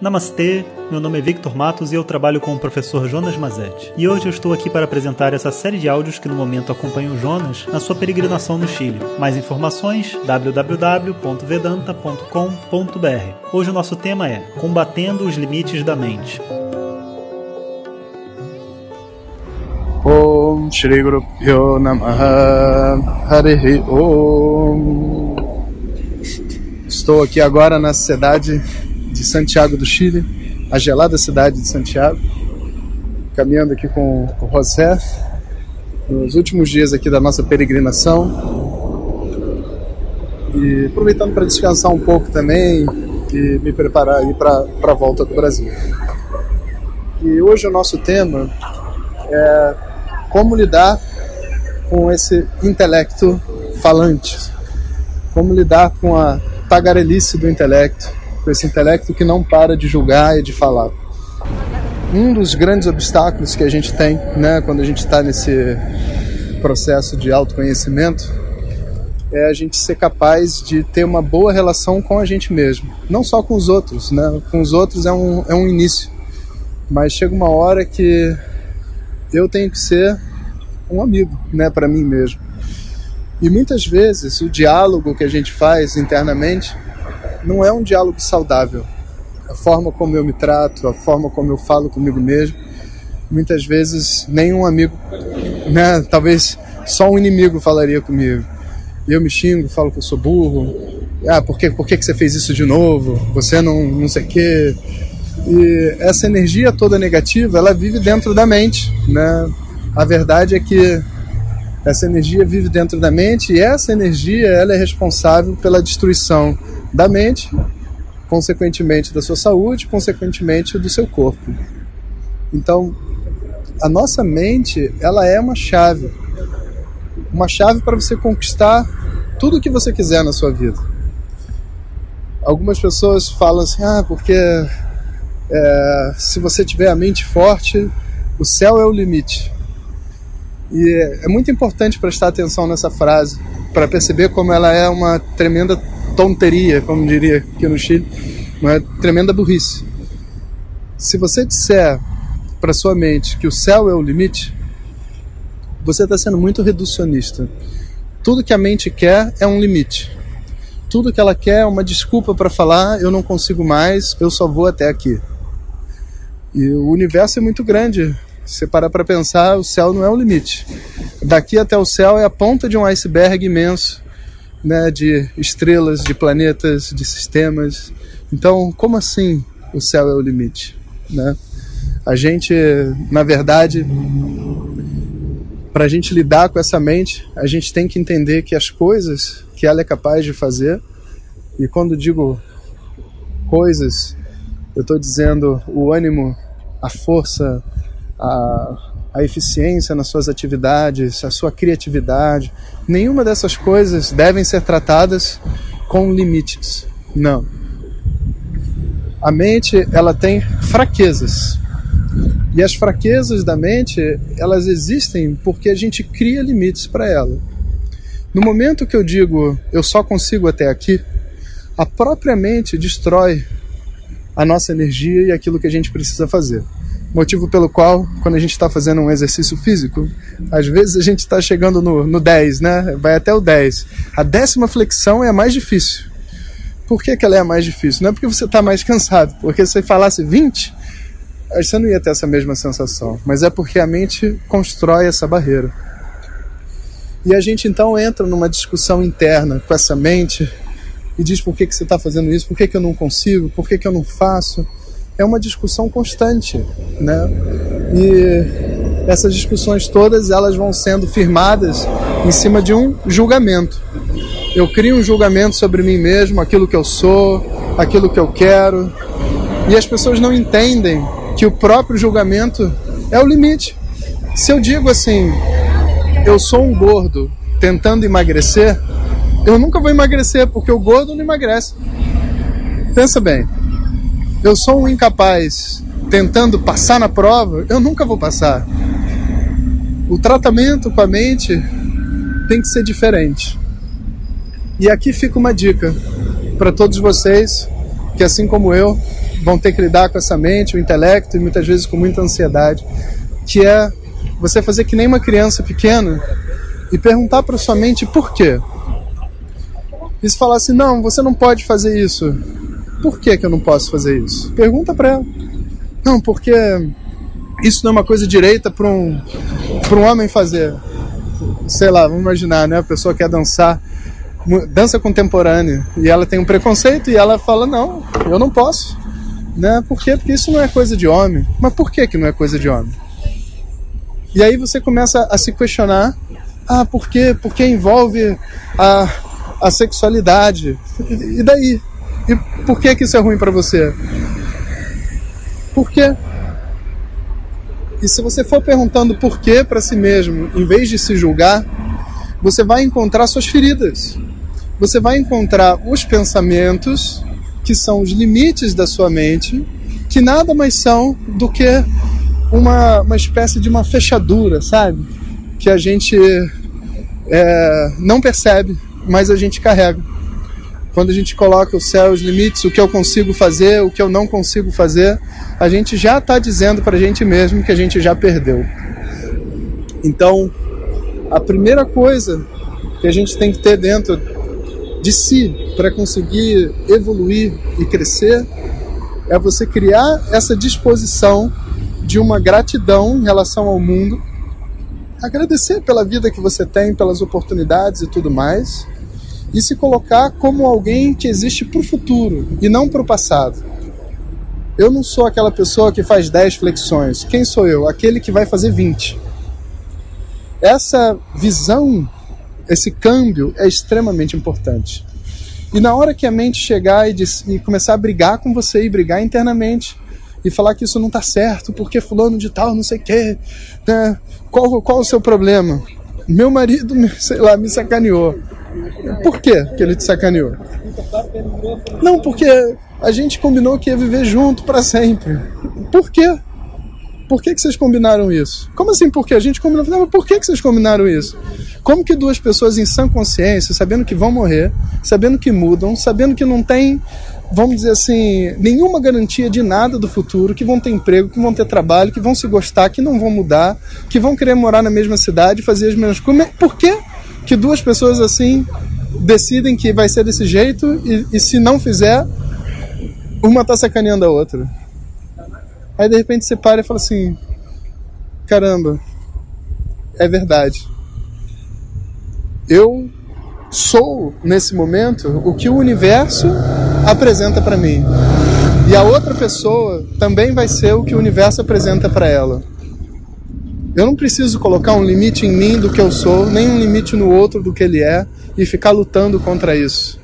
Namastê, meu nome é Victor Matos e eu trabalho com o professor Jonas Mazetti. E hoje eu estou aqui para apresentar essa série de áudios que no momento acompanham o Jonas na sua peregrinação no Chile. Mais informações www.vedanta.com.br. Hoje o nosso tema é Combatendo os limites da mente. Om Shri Guru Pyo Namaha Harihi Om Estou aqui agora na cidade de Santiago do Chile, a gelada cidade de Santiago, caminhando aqui com, o José, nos últimos dias aqui da nossa peregrinação. E aproveitando para descansar um pouco também e me preparar aí para a volta do Brasil. E hoje o nosso tema é como lidar com esse intelecto falante, como lidar com a tagarelice do intelecto, com esse intelecto que não para de julgar e de falar. Um dos grandes obstáculos que a gente tem, né, quando a gente está nesse processo de autoconhecimento, é a gente ser capaz de ter uma boa relação com a gente mesmo, não só com os outros, né? Com os outros é um, é um início, mas chega uma hora que eu tenho que ser um amigo, né, para mim mesmo. E muitas vezes o diálogo que a gente faz internamente não é um diálogo saudável. A forma como eu me trato, a forma como eu falo comigo mesmo, muitas vezes nenhum amigo, né, talvez só um inimigo falaria comigo. Eu me xingo, falo que eu sou burro. Ah, por que, por que, que você fez isso de novo? Você não, não sei o quê. E essa energia toda negativa, ela vive dentro da mente, né? A verdade é que essa energia vive dentro da mente e essa energia ela é responsável pela destruição da mente, consequentemente da sua saúde, consequentemente do seu corpo. Então, a nossa mente, ela é uma chave. Uma chave para você conquistar tudo o que você quiser na sua vida. Algumas pessoas falam assim: ah, porque é, se você tiver a mente forte, o céu é o limite. E é, é muito importante prestar atenção nessa frase para perceber como ela é uma tremenda tonteria, como diria aqui no Chile, uma tremenda burrice. Se você disser para sua mente que o céu é o limite, você está sendo muito reducionista. Tudo que a mente quer é um limite. Tudo que ela quer é uma desculpa para falar: eu não consigo mais, eu só vou até aqui. E o universo é muito grande. Se você parar para pensar, o céu não é o limite. Daqui até o céu é a ponta de um iceberg imenso né, de estrelas, de planetas, de sistemas. Então, como assim o céu é o limite? Né? A gente, na verdade, para a gente lidar com essa mente, a gente tem que entender que as coisas que ela é capaz de fazer, e quando digo coisas, eu estou dizendo o ânimo, a força, a, a eficiência nas suas atividades, a sua criatividade. Nenhuma dessas coisas devem ser tratadas com limites. Não. A mente, ela tem fraquezas. E as fraquezas da mente, elas existem porque a gente cria limites para ela. No momento que eu digo eu só consigo até aqui, a própria mente destrói a nossa energia e aquilo que a gente precisa fazer. Motivo pelo qual, quando a gente está fazendo um exercício físico, às vezes a gente está chegando no, no 10, né? Vai até o 10. A décima flexão é a mais difícil. Por que, que ela é a mais difícil? Não é porque você está mais cansado, porque se você falasse 20, você não ia ter essa mesma sensação. Mas é porque a mente constrói essa barreira. E a gente então entra numa discussão interna com essa mente e diz por que, que você está fazendo isso, por que, que eu não consigo, por que, que eu não faço é uma discussão constante, né? E essas discussões todas elas vão sendo firmadas em cima de um julgamento. Eu crio um julgamento sobre mim mesmo, aquilo que eu sou, aquilo que eu quero, e as pessoas não entendem que o próprio julgamento é o limite. Se eu digo assim, eu sou um gordo tentando emagrecer, eu nunca vou emagrecer porque o gordo não emagrece. Pensa bem, eu sou um incapaz tentando passar na prova, eu nunca vou passar. O tratamento com a mente tem que ser diferente. E aqui fica uma dica para todos vocês que, assim como eu, vão ter que lidar com essa mente, o intelecto e muitas vezes com muita ansiedade, que é você fazer que nem uma criança pequena e perguntar para sua mente por quê. E se falar assim, não, você não pode fazer isso. Por que, que eu não posso fazer isso? Pergunta para ela. Não, porque isso não é uma coisa direita para um, um homem fazer. Sei lá, vamos imaginar, né? A pessoa quer dançar dança contemporânea e ela tem um preconceito e ela fala não, eu não posso, né? Por quê? Porque isso não é coisa de homem. Mas por que que não é coisa de homem? E aí você começa a se questionar, ah, por quê? Porque envolve a, a sexualidade. E daí? E por que que isso é ruim para você? Por quê? E se você for perguntando por quê para si mesmo, em vez de se julgar, você vai encontrar suas feridas. Você vai encontrar os pensamentos que são os limites da sua mente, que nada mais são do que uma, uma espécie de uma fechadura, sabe? Que a gente é, não percebe, mas a gente carrega. Quando a gente coloca o céu, os limites, o que eu consigo fazer, o que eu não consigo fazer, a gente já está dizendo para a gente mesmo que a gente já perdeu. Então, a primeira coisa que a gente tem que ter dentro de si para conseguir evoluir e crescer é você criar essa disposição de uma gratidão em relação ao mundo, agradecer pela vida que você tem, pelas oportunidades e tudo mais, e se colocar como alguém que existe para o futuro e não para o passado. Eu não sou aquela pessoa que faz 10 flexões. Quem sou eu? Aquele que vai fazer 20. Essa visão, esse câmbio é extremamente importante. E na hora que a mente chegar e, e começar a brigar com você e brigar internamente, e falar que isso não está certo, porque fulano de tal, não sei o quê, né? qual, qual o seu problema? Meu marido, sei lá, me sacaneou. Por quê que ele te sacaneou? Não, porque a gente combinou que ia viver junto para sempre. Por quê? Por que, que vocês combinaram isso? Como assim por quê? A gente combinou. Não, mas por que, que vocês combinaram isso? Como que duas pessoas em sã consciência, sabendo que vão morrer, sabendo que mudam, sabendo que não tem, vamos dizer assim, nenhuma garantia de nada do futuro, que vão ter emprego, que vão ter trabalho, que vão se gostar, que não vão mudar, que vão querer morar na mesma cidade, fazer as mesmas coisas. Por que, que duas pessoas assim decidem que vai ser desse jeito e, e se não fizer, uma tá sacaneando a outra? Aí de repente você para e fala assim: caramba, é verdade. Eu sou, nesse momento, o que o universo apresenta para mim. E a outra pessoa também vai ser o que o universo apresenta para ela. Eu não preciso colocar um limite em mim do que eu sou, nem um limite no outro do que ele é e ficar lutando contra isso.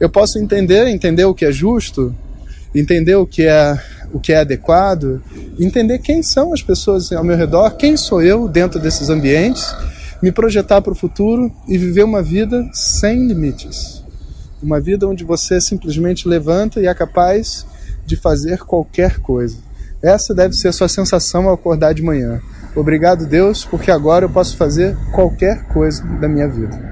Eu posso entender, entender o que é justo, entender o que é o que é adequado, entender quem são as pessoas ao meu redor, quem sou eu dentro desses ambientes, me projetar para o futuro e viver uma vida sem limites. Uma vida onde você simplesmente levanta e é capaz de fazer qualquer coisa. Essa deve ser a sua sensação ao acordar de manhã. Obrigado, Deus, porque agora eu posso fazer qualquer coisa da minha vida.